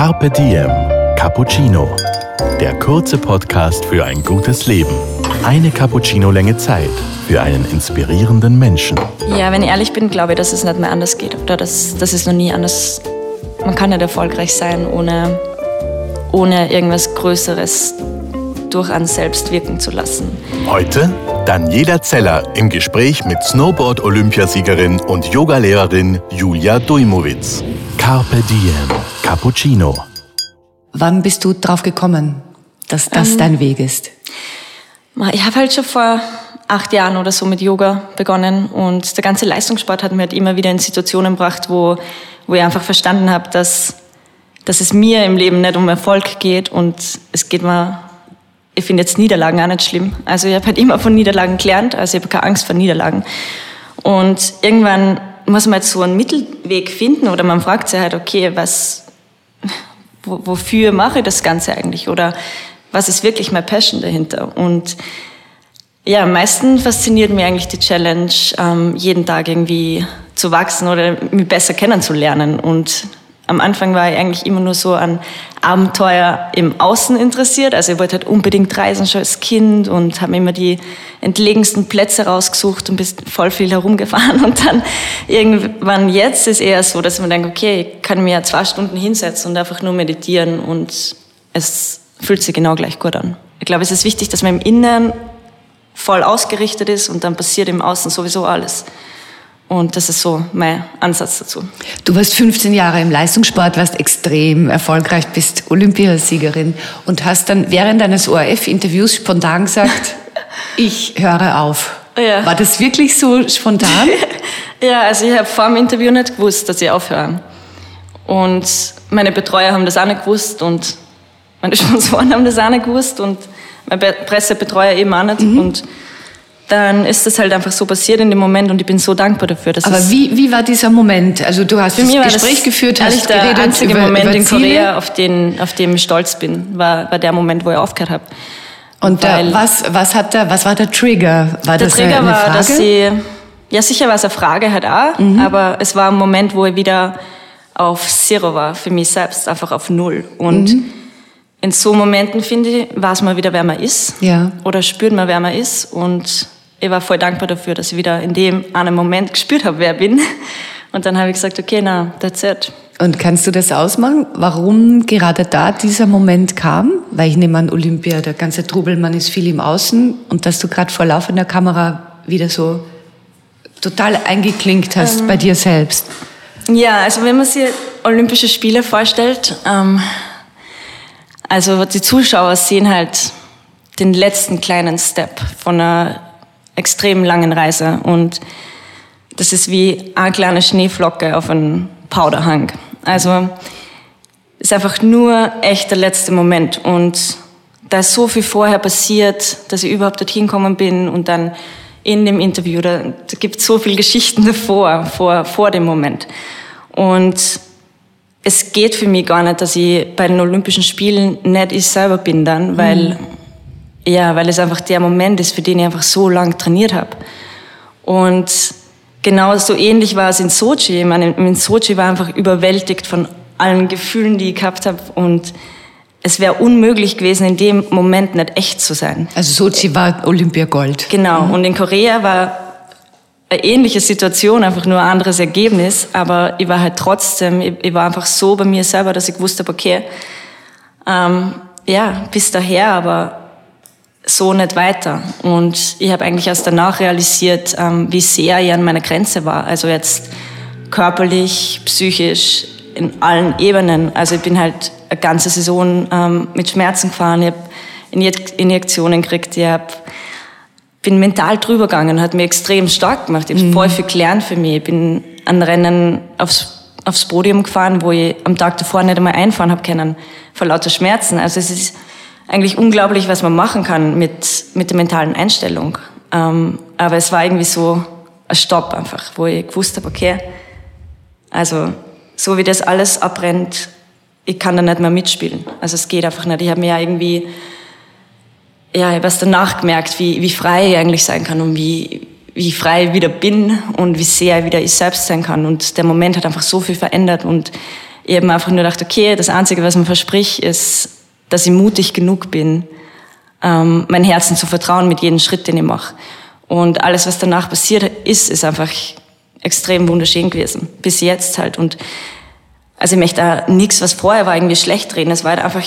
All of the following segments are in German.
Carpe Diem Cappuccino. Der kurze Podcast für ein gutes Leben. Eine Cappuccino-Länge Zeit für einen inspirierenden Menschen. Ja, wenn ich ehrlich bin, glaube ich, dass es nicht mehr anders geht. Oder dass, dass es noch nie anders. Man kann nicht erfolgreich sein, ohne, ohne irgendwas Größeres durch einen selbst wirken zu lassen. Heute Daniela Zeller im Gespräch mit Snowboard-Olympiasiegerin und Yogalehrerin Julia Dujmowitz. Carpe Diem Cappuccino. Wann bist du drauf gekommen, dass das Ähm. dein Weg ist? Ich habe halt schon vor acht Jahren oder so mit Yoga begonnen und der ganze Leistungssport hat mir halt immer wieder in Situationen gebracht, wo, wo ich einfach verstanden habe, dass, dass es mir im Leben nicht um Erfolg geht und es geht mir, ich finde jetzt Niederlagen auch nicht schlimm. Also ich habe halt immer von Niederlagen gelernt, also ich habe keine Angst vor Niederlagen. Und irgendwann muss man jetzt so einen Mittelweg finden oder man fragt sich halt, okay, was, wo, wofür mache ich das Ganze eigentlich oder was ist wirklich meine Passion dahinter? Und ja, am meisten fasziniert mich eigentlich die Challenge, ähm, jeden Tag irgendwie zu wachsen oder mich besser kennenzulernen. Und am Anfang war ich eigentlich immer nur so an Abenteuer im Außen interessiert. Also ich wollte halt unbedingt reisen schon als Kind und habe immer die entlegensten Plätze rausgesucht und bin voll viel herumgefahren. Und dann irgendwann jetzt ist eher so, dass man denkt, okay, ich kann mir ja zwei Stunden hinsetzen und einfach nur meditieren und es fühlt sich genau gleich gut an. Ich glaube, es ist wichtig, dass man im Inneren voll ausgerichtet ist und dann passiert im Außen sowieso alles. Und das ist so mein Ansatz dazu. Du warst 15 Jahre im Leistungssport, warst extrem erfolgreich, bist Olympiasiegerin und hast dann während eines ORF-Interviews spontan gesagt, ich höre auf. Ja. War das wirklich so spontan? Ja, also ich habe vor dem Interview nicht gewusst, dass ich aufhöre. Und meine Betreuer haben das auch nicht gewusst und meine Sponsoren haben das auch nicht gewusst und mein Be- Pressebetreuer eben auch nicht. Und dann ist das halt einfach so passiert in dem Moment und ich bin so dankbar dafür. Dass Aber es wie, wie war dieser Moment? Also du hast Für das Gespräch das geführt, hast der geredet einzige über, Moment über in. Korea, auf den, auf dem ich stolz bin, war, war der Moment, wo ich aufgehört habe. Und da, was, was, hat da, was war der Trigger? War Der das Trigger eine war, Frage? Mhm. dass sie, ja sicher war es eine Frage halt auch, aber es war ein Moment, wo ich wieder auf Zero war, für mich selbst, einfach auf Null. Und Mhm. in so Momenten, finde ich, weiß man wieder, wer man ist. Ja. Oder spürt man, wer man ist. Und ich war voll dankbar dafür, dass ich wieder in dem einen Moment gespürt habe, wer ich bin. Und dann habe ich gesagt, okay, na, that's it. Und kannst du das ausmachen, warum gerade da dieser Moment kam? Weil ich nehme an, Olympia, der ganze Trubel, man ist viel im Außen und dass du gerade vor laufender Kamera wieder so total eingeklinkt hast bei dir selbst. Ja, also wenn man sich Olympische Spiele vorstellt, ähm, also die Zuschauer sehen halt den letzten kleinen Step von einer extrem langen Reise und das ist wie eine kleine Schneeflocke auf einem Powderhang. Also ist einfach nur echt der letzte Moment und da ist so viel vorher passiert, dass ich überhaupt dorthin gekommen bin und dann in dem Interview, da, da gibt es so viele Geschichten davor, vor, vor dem Moment. Und es geht für mich gar nicht, dass ich bei den Olympischen Spielen nicht ich selber bin dann, weil, ja, weil es einfach der Moment ist, für den ich einfach so lange trainiert habe. Und genau so ähnlich war es in Sochi. Ich meine, in Sochi war einfach überwältigt von allen Gefühlen, die ich gehabt habe und es wäre unmöglich gewesen, in dem Moment nicht echt zu sein. Also Sochi war Olympiagold. Genau. Und in Korea war eine ähnliche Situation, einfach nur ein anderes Ergebnis. Aber ich war halt trotzdem, ich, ich war einfach so bei mir selber, dass ich gewusst habe, okay, ähm, ja, bis daher, aber so nicht weiter. Und ich habe eigentlich erst danach realisiert, ähm, wie sehr ich an meiner Grenze war. Also jetzt körperlich, psychisch, in allen Ebenen. Also ich bin halt eine ganze Saison ähm, mit Schmerzen gefahren, ich habe Injek Injektionen gekriegt, ich hab, bin mental drüber gegangen, hat mir extrem stark gemacht. Ich habe voll viel gelernt für mich. Ich bin an Rennen aufs, aufs Podium gefahren, wo ich am Tag davor nicht einmal einfahren habe können, vor lauter Schmerzen. Also es ist eigentlich unglaublich, was man machen kann mit, mit der mentalen Einstellung. Ähm, aber es war irgendwie so ein Stopp einfach, wo ich gewusst habe, okay, also so wie das alles abbrennt, ich kann da nicht mehr mitspielen. Also es geht einfach nicht. Ich habe mir ja irgendwie, ja, ich habe erst danach gemerkt, wie, wie frei ich eigentlich sein kann und wie, wie frei ich wieder bin und wie sehr ich wieder ich selbst sein kann. Und der Moment hat einfach so viel verändert und ich habe mir einfach nur gedacht, okay, das Einzige, was man verspricht, ist, dass ich mutig genug bin, ähm, mein Herzen zu vertrauen mit jedem Schritt, den ich mache. Und alles, was danach passiert ist, ist einfach extrem wunderschön gewesen. Bis jetzt halt. Und also ich möchte da nichts, was vorher war, irgendwie schlecht reden. Es war halt einfach,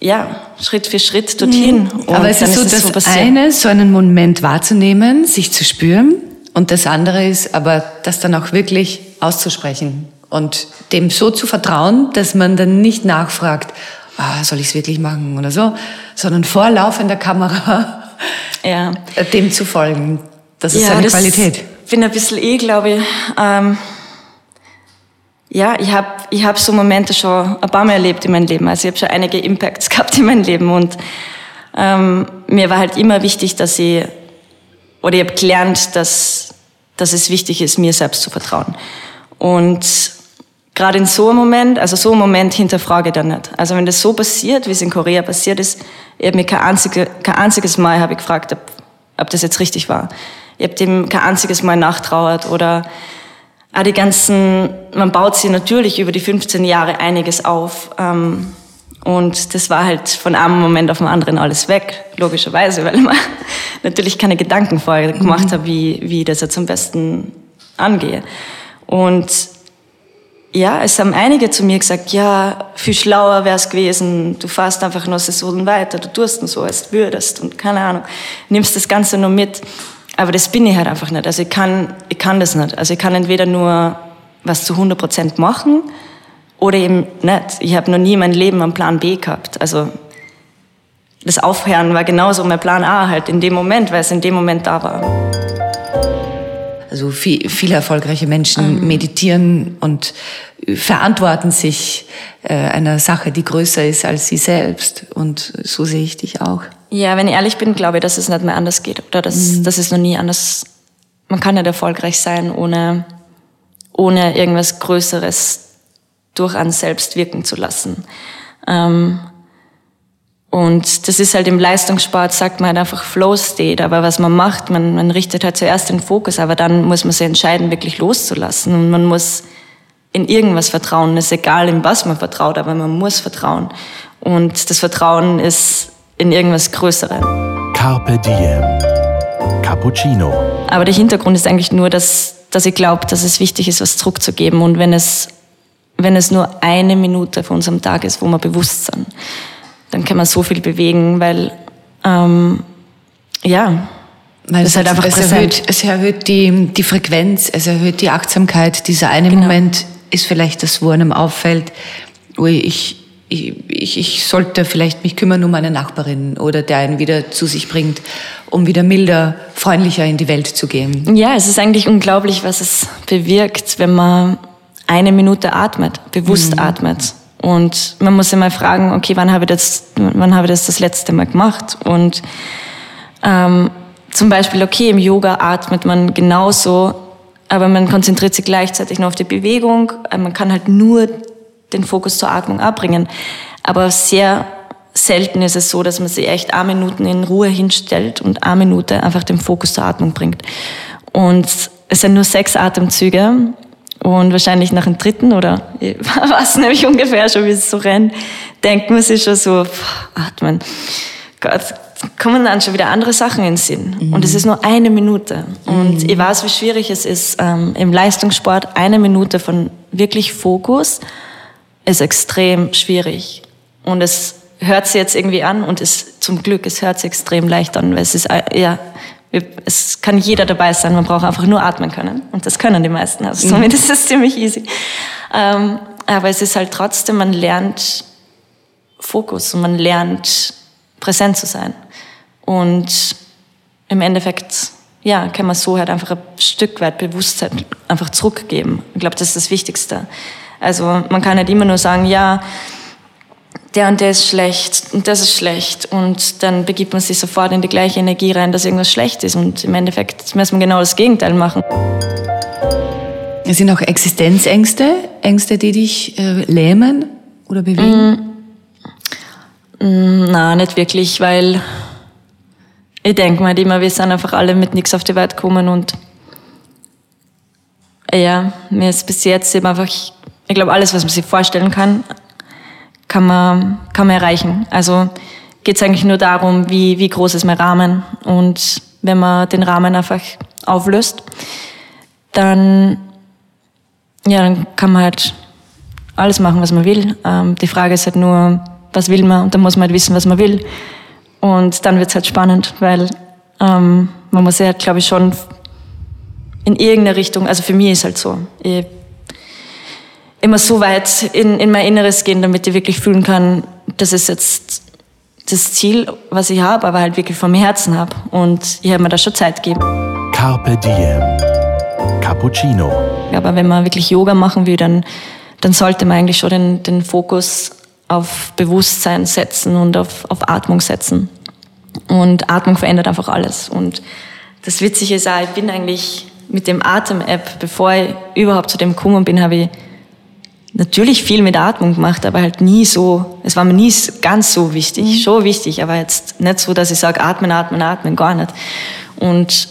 ja, Schritt für Schritt dorthin. Mhm. Aber es ist so, ist das so eine, so einen Moment wahrzunehmen, sich zu spüren. Und das andere ist aber, das dann auch wirklich auszusprechen. Und dem so zu vertrauen, dass man dann nicht nachfragt, ah, soll ich es wirklich machen oder so, sondern vor laufender Kamera ja. dem zu folgen. Das ist ja, eine Qualität. Ich bin ein bisschen eh, glaube ich. Ähm, ja, ich habe ich hab so Momente schon ein paar Mal erlebt in meinem Leben. Also ich habe schon einige Impacts gehabt in meinem Leben und ähm, mir war halt immer wichtig, dass ich, oder ich habe gelernt, dass, dass es wichtig ist, mir selbst zu vertrauen. Und gerade in so einem Moment, also so einem Moment hinterfrage ich dann nicht. Also wenn das so passiert, wie es in Korea passiert ist, ich habe mir kein, einzige, kein einziges Mal habe ich gefragt, ob, ob das jetzt richtig war. Ich habe dem kein einziges Mal nachtrauert oder auch die ganzen, man baut sich natürlich über die 15 Jahre einiges auf. Ähm, und das war halt von einem Moment auf den anderen alles weg, logischerweise, weil man natürlich keine Gedanken vorher gemacht mhm. hat, wie, wie das jetzt am besten angehe. Und ja, es haben einige zu mir gesagt, ja, viel schlauer wär's gewesen, du fährst einfach nur Saisonen weiter, du tust nur so, als würdest und keine Ahnung, nimmst das Ganze nur mit. Aber das bin ich halt einfach nicht. Also ich kann, ich kann das nicht. Also ich kann entweder nur was zu 100 Prozent machen oder eben nicht. Ich habe noch nie mein Leben einen Plan B gehabt. Also das Aufhören war genauso mein Plan A halt in dem Moment, weil es in dem Moment da war. Also viel, viele erfolgreiche Menschen mhm. meditieren und verantworten sich äh, einer Sache, die größer ist als sie selbst. Und so sehe ich dich auch. Ja, wenn ich ehrlich bin, glaube ich, dass es nicht mehr anders geht. Oder dass, mhm. dass es noch nie anders. Man kann nicht erfolgreich sein, ohne, ohne irgendwas Größeres durch einen selbst wirken zu lassen. Ähm, und das ist halt im Leistungssport, sagt man halt einfach Flow State. Aber was man macht, man, man richtet halt zuerst den Fokus, aber dann muss man sich entscheiden, wirklich loszulassen. Und man muss in irgendwas vertrauen. Es ist egal, in was man vertraut, aber man muss vertrauen. Und das Vertrauen ist in irgendwas Größerem. Carpe Diem. Cappuccino. Aber der Hintergrund ist eigentlich nur, dass, dass ich glaube, dass es wichtig ist, was zurückzugeben. Und wenn es, wenn es nur eine Minute von unserem Tag ist, wo wir bewusst sind, dann kann man so viel bewegen, weil, ähm, ja, weil es, halt einfach es erhöht, es erhöht die, die Frequenz, es erhöht die Achtsamkeit. Dieser eine genau. Moment ist vielleicht das, wo einem auffällt, ui, ich, ich, ich sollte vielleicht mich kümmern um meine Nachbarin oder der einen wieder zu sich bringt, um wieder milder, freundlicher in die Welt zu gehen. Ja, es ist eigentlich unglaublich, was es bewirkt, wenn man eine Minute atmet, bewusst mhm. atmet. Und man muss immer fragen, okay, wann habe ich das, wann habe ich das das letzte Mal gemacht? Und ähm, zum Beispiel, okay, im Yoga atmet man genauso, aber man konzentriert sich gleichzeitig nur auf die Bewegung. Äh, man kann halt nur den Fokus zur Atmung abbringen. Aber sehr selten ist es so, dass man sich echt eine Minute in Ruhe hinstellt und eine Minute einfach den Fokus zur Atmung bringt. Und es sind nur sechs Atemzüge und wahrscheinlich nach dem dritten oder was nämlich ungefähr schon, wie es so rennt, denkt man sich schon so, pff, atmen. Gott, kommen dann schon wieder andere Sachen in den Sinn. Mhm. Und es ist nur eine Minute. Und mhm. ich weiß, wie schwierig es ist, ähm, im Leistungssport eine Minute von wirklich Fokus ist extrem schwierig. Und es hört sich jetzt irgendwie an und es, zum Glück, es hört sich extrem leicht an, weil es ist, äh, ja, es kann jeder dabei sein, man braucht einfach nur atmen können. Und das können die meisten. Also mhm. somit ist es ziemlich easy. Ähm, aber es ist halt trotzdem, man lernt Fokus und man lernt präsent zu sein. Und im Endeffekt, ja, kann man so halt einfach ein Stück weit Bewusstheit einfach zurückgeben. Ich glaube, das ist das Wichtigste. Also man kann nicht immer nur sagen, ja, der und der ist schlecht und das ist schlecht und dann begibt man sich sofort in die gleiche Energie rein, dass irgendwas schlecht ist und im Endeffekt muss man genau das Gegenteil machen. Es sind auch Existenzängste, Ängste, die dich äh, lähmen oder bewegen? Mm, mm, na, nicht wirklich, weil ich denke mal immer, wir sind einfach alle mit nichts auf die Welt gekommen und ja, mir ist bis jetzt eben einfach ich glaube, alles, was man sich vorstellen kann, kann man, kann man erreichen. Also geht es eigentlich nur darum, wie, wie groß ist mein Rahmen. Und wenn man den Rahmen einfach auflöst, dann, ja, dann kann man halt alles machen, was man will. Ähm, die Frage ist halt nur, was will man? Und dann muss man halt wissen, was man will. Und dann wird es halt spannend, weil ähm, man muss ja, halt, glaube ich, schon in irgendeine Richtung, also für mich ist halt so, ich immer so weit in, in mein Inneres gehen, damit ich wirklich fühlen kann, das ist jetzt das Ziel, was ich habe, aber halt wirklich vom Herzen habe. Und ich habe mir da schon Zeit gegeben. Carpe Diem. Cappuccino. Aber wenn man wirklich Yoga machen will, dann, dann sollte man eigentlich schon den, den Fokus auf Bewusstsein setzen und auf, auf Atmung setzen. Und Atmung verändert einfach alles. Und das Witzige ist auch, ich bin eigentlich mit dem Atem-App, bevor ich überhaupt zu dem gekommen bin, habe ich natürlich viel mit Atmung gemacht, aber halt nie so, es war mir nie ganz so wichtig, mhm. schon wichtig, aber jetzt nicht so, dass ich sage, atmen, atmen, atmen, gar nicht. Und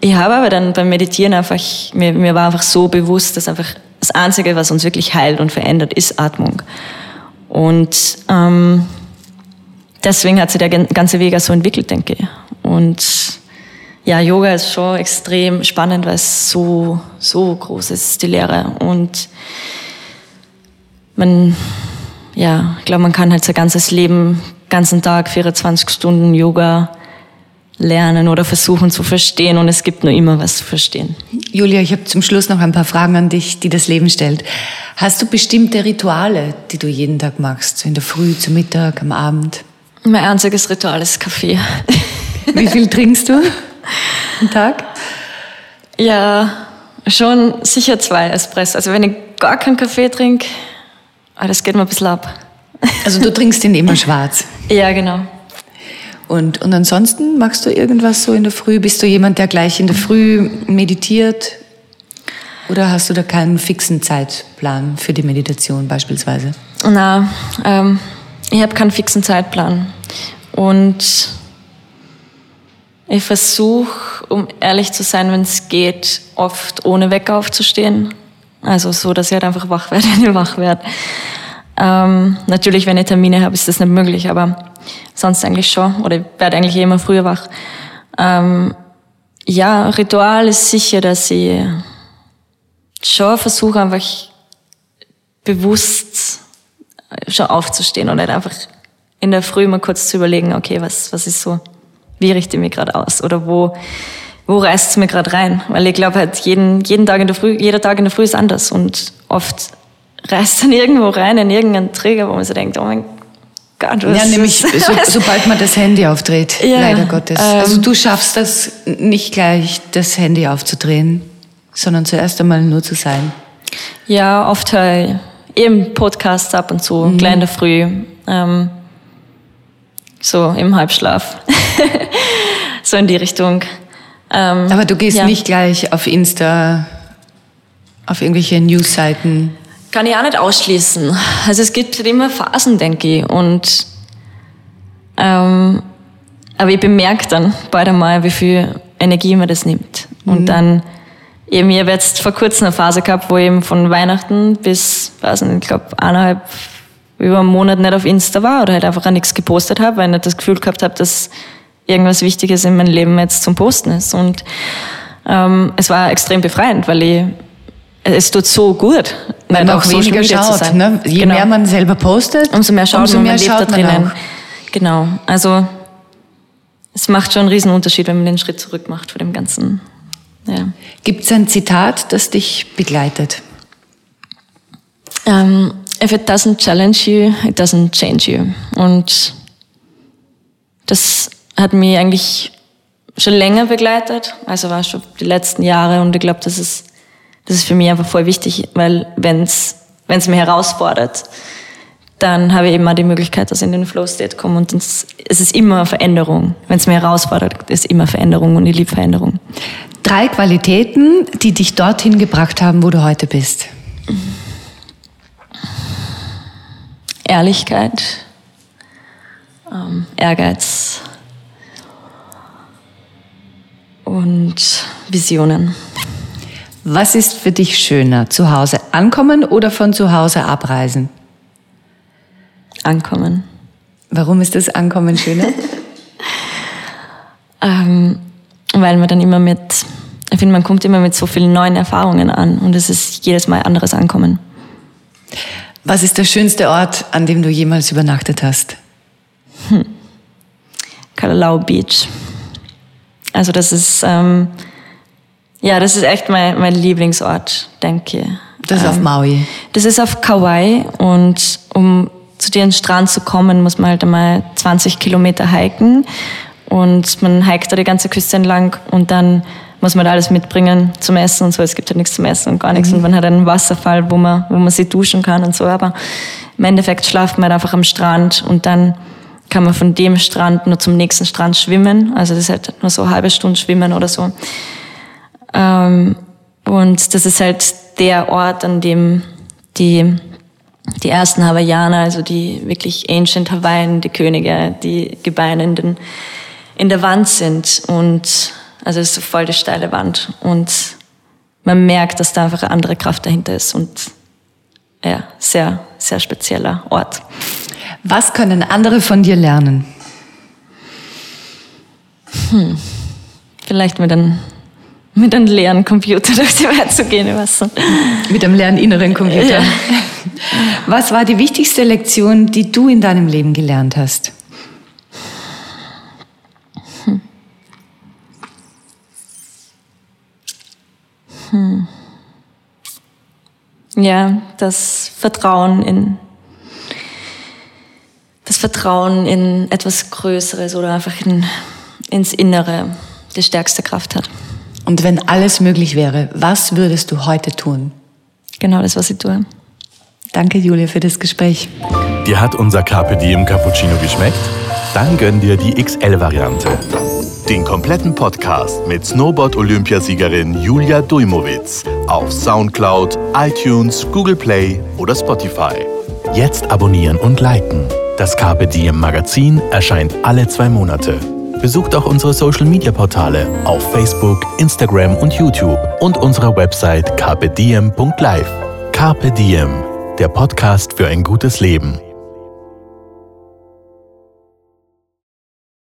ich habe aber dann beim Meditieren einfach, mir, mir war einfach so bewusst, dass einfach das Einzige, was uns wirklich heilt und verändert, ist Atmung. Und ähm, deswegen hat sich der ganze Weg auch so entwickelt, denke ich. Und ja, Yoga ist schon extrem spannend, weil es so, so groß ist, die Lehre. Und man, ja, ich glaube, man kann halt sein ganzes Leben, ganzen Tag, 24 Stunden Yoga lernen oder versuchen zu verstehen und es gibt nur immer was zu verstehen. Julia, ich habe zum Schluss noch ein paar Fragen an dich, die das Leben stellt. Hast du bestimmte Rituale, die du jeden Tag machst? in der Früh, zum Mittag, am Abend? Mein einziges Ritual ist Kaffee. Wie viel trinkst du am Tag? Ja, schon sicher zwei Espresso. Also wenn ich gar keinen Kaffee trinke, Ah, das geht mir ein bisschen ab. Also du trinkst ihn immer schwarz? Ja, genau. Und, und ansonsten machst du irgendwas so in der Früh? Bist du jemand, der gleich in der Früh meditiert? Oder hast du da keinen fixen Zeitplan für die Meditation beispielsweise? Na, ähm, ich habe keinen fixen Zeitplan. Und ich versuche, um ehrlich zu sein, wenn es geht, oft ohne Wecker aufzustehen. Also so, dass ich halt einfach wach werde, wenn ich wach werde. Ähm, natürlich, wenn ich Termine habe, ist das nicht möglich, aber sonst eigentlich schon. Oder ich werde eigentlich eh immer früher wach. Ähm, ja, Ritual ist sicher, dass ich schon versuche, einfach bewusst schon aufzustehen und nicht einfach in der Früh mal kurz zu überlegen, okay, was, was ist so, wie richte ich mich gerade aus oder wo, wo reißt es mir gerade rein? Weil ich glaube halt, jeden, jeden Tag in der Früh, jeder Tag in der Früh ist anders und oft reißt dann irgendwo rein in irgendeinen Träger, wo man so denkt, oh mein Gott, was Ja, nämlich so, sobald man das Handy aufdreht, ja, leider Gottes. Ähm, also du schaffst das nicht gleich, das Handy aufzudrehen, sondern zuerst einmal nur zu sein. Ja, oft höre ich eben Podcasts ab und zu, mhm. gleich in der Früh, ähm, so im Halbschlaf, so in die Richtung. Ähm, Aber du gehst ja. nicht gleich auf Insta, auf irgendwelche Newsseiten. Kann ich auch nicht ausschließen. Also es gibt halt immer Phasen, denke ich. Und ähm, aber ich bemerke dann bald einmal, wie viel Energie mir das nimmt. Und mhm. dann eben, ich habe jetzt vor kurzem eine Phase gehabt, wo ich eben von Weihnachten bis, weiß nicht, ich glaube, eineinhalb, über einen Monat nicht auf Insta war oder halt einfach auch nichts gepostet habe, weil ich nicht das Gefühl gehabt habe, dass irgendwas Wichtiges in meinem Leben jetzt zum Posten ist. Und ähm, es war extrem befreiend, weil ich, es tut so gut, weil man auch weniger schaut. Ne? Je genau. mehr man selber postet, umso mehr schaut umso man, mehr man lebt da drinnen. Genau, also es macht schon einen riesen Unterschied, wenn man den Schritt zurück macht vor dem Ganzen. Ja. Gibt es ein Zitat, das dich begleitet? Ähm, if it doesn't challenge you, it doesn't change you. Und das hat mich eigentlich schon länger begleitet, also war schon die letzten Jahre und ich glaube, das ist, das ist für mich einfach voll wichtig, weil wenn es mich herausfordert, dann habe ich eben auch die Möglichkeit, dass ich in den Flow State komme und es, ist immer Veränderung. Wenn es mich herausfordert, ist immer Veränderung und ich liebe Veränderung. Drei Qualitäten, die dich dorthin gebracht haben, wo du heute bist. Ehrlichkeit, ähm, Ehrgeiz und Visionen. Was ist für dich schöner? Zu Hause ankommen oder von zu Hause abreisen? Ankommen. Warum ist das Ankommen schöner? ähm, weil man dann immer mit, ich finde, man kommt immer mit so vielen neuen Erfahrungen an und es ist jedes Mal anderes Ankommen. Was ist der schönste Ort, an dem du jemals übernachtet hast? Hm. Kalalau Beach. Also das ist, ähm, ja, das ist echt mein, mein Lieblingsort, denke ich. Das ist ähm, auf Maui. Das ist auf Kauai und um zu dem Strand zu kommen, muss man halt einmal 20 Kilometer hiken und man hiked da die ganze Küste entlang und dann muss man da alles mitbringen zum Essen und so. Es gibt halt nichts zum Essen und gar nichts. Mhm. Und man hat einen Wasserfall, wo man, wo man sich duschen kann und so. Aber im Endeffekt schlaft man halt einfach am Strand und dann kann man von dem Strand nur zum nächsten Strand schwimmen. Also das ist halt nur so eine halbe Stunde schwimmen oder so. Ähm, und das ist halt der Ort, an dem die, die ersten Hawaiianer, also die wirklich Ancient Hawaiian, die Könige, die Gebeine in, den, in der Wand sind. Und also es ist so voll die steile Wand. Und man merkt, dass da einfach eine andere Kraft dahinter ist. Und ja, sehr, sehr spezieller Ort. Was können andere von dir lernen? Hm. Vielleicht mit einem, mit einem leeren Computer durch die Welt zu gehen, was so. Mit einem leeren inneren Computer. Ja. Was war die wichtigste Lektion, die du in deinem Leben gelernt hast? Ja, das Vertrauen in das Vertrauen in etwas Größeres oder einfach in, ins Innere die stärkste Kraft hat. Und wenn alles möglich wäre, was würdest du heute tun? Genau das, was ich tue. Danke, Julia, für das Gespräch. Dir hat unser Carpe Diem Cappuccino geschmeckt? Dann gönn dir die XL-Variante. Den kompletten Podcast mit Snowboard-Olympiasiegerin Julia Dujmowitz auf Soundcloud, iTunes, Google Play oder Spotify. Jetzt abonnieren und liken. Das Carpe Diem Magazin erscheint alle zwei Monate. Besucht auch unsere Social Media Portale auf Facebook, Instagram und YouTube und unsere Website carpediem.live. Carpe Diem, der Podcast für ein gutes Leben.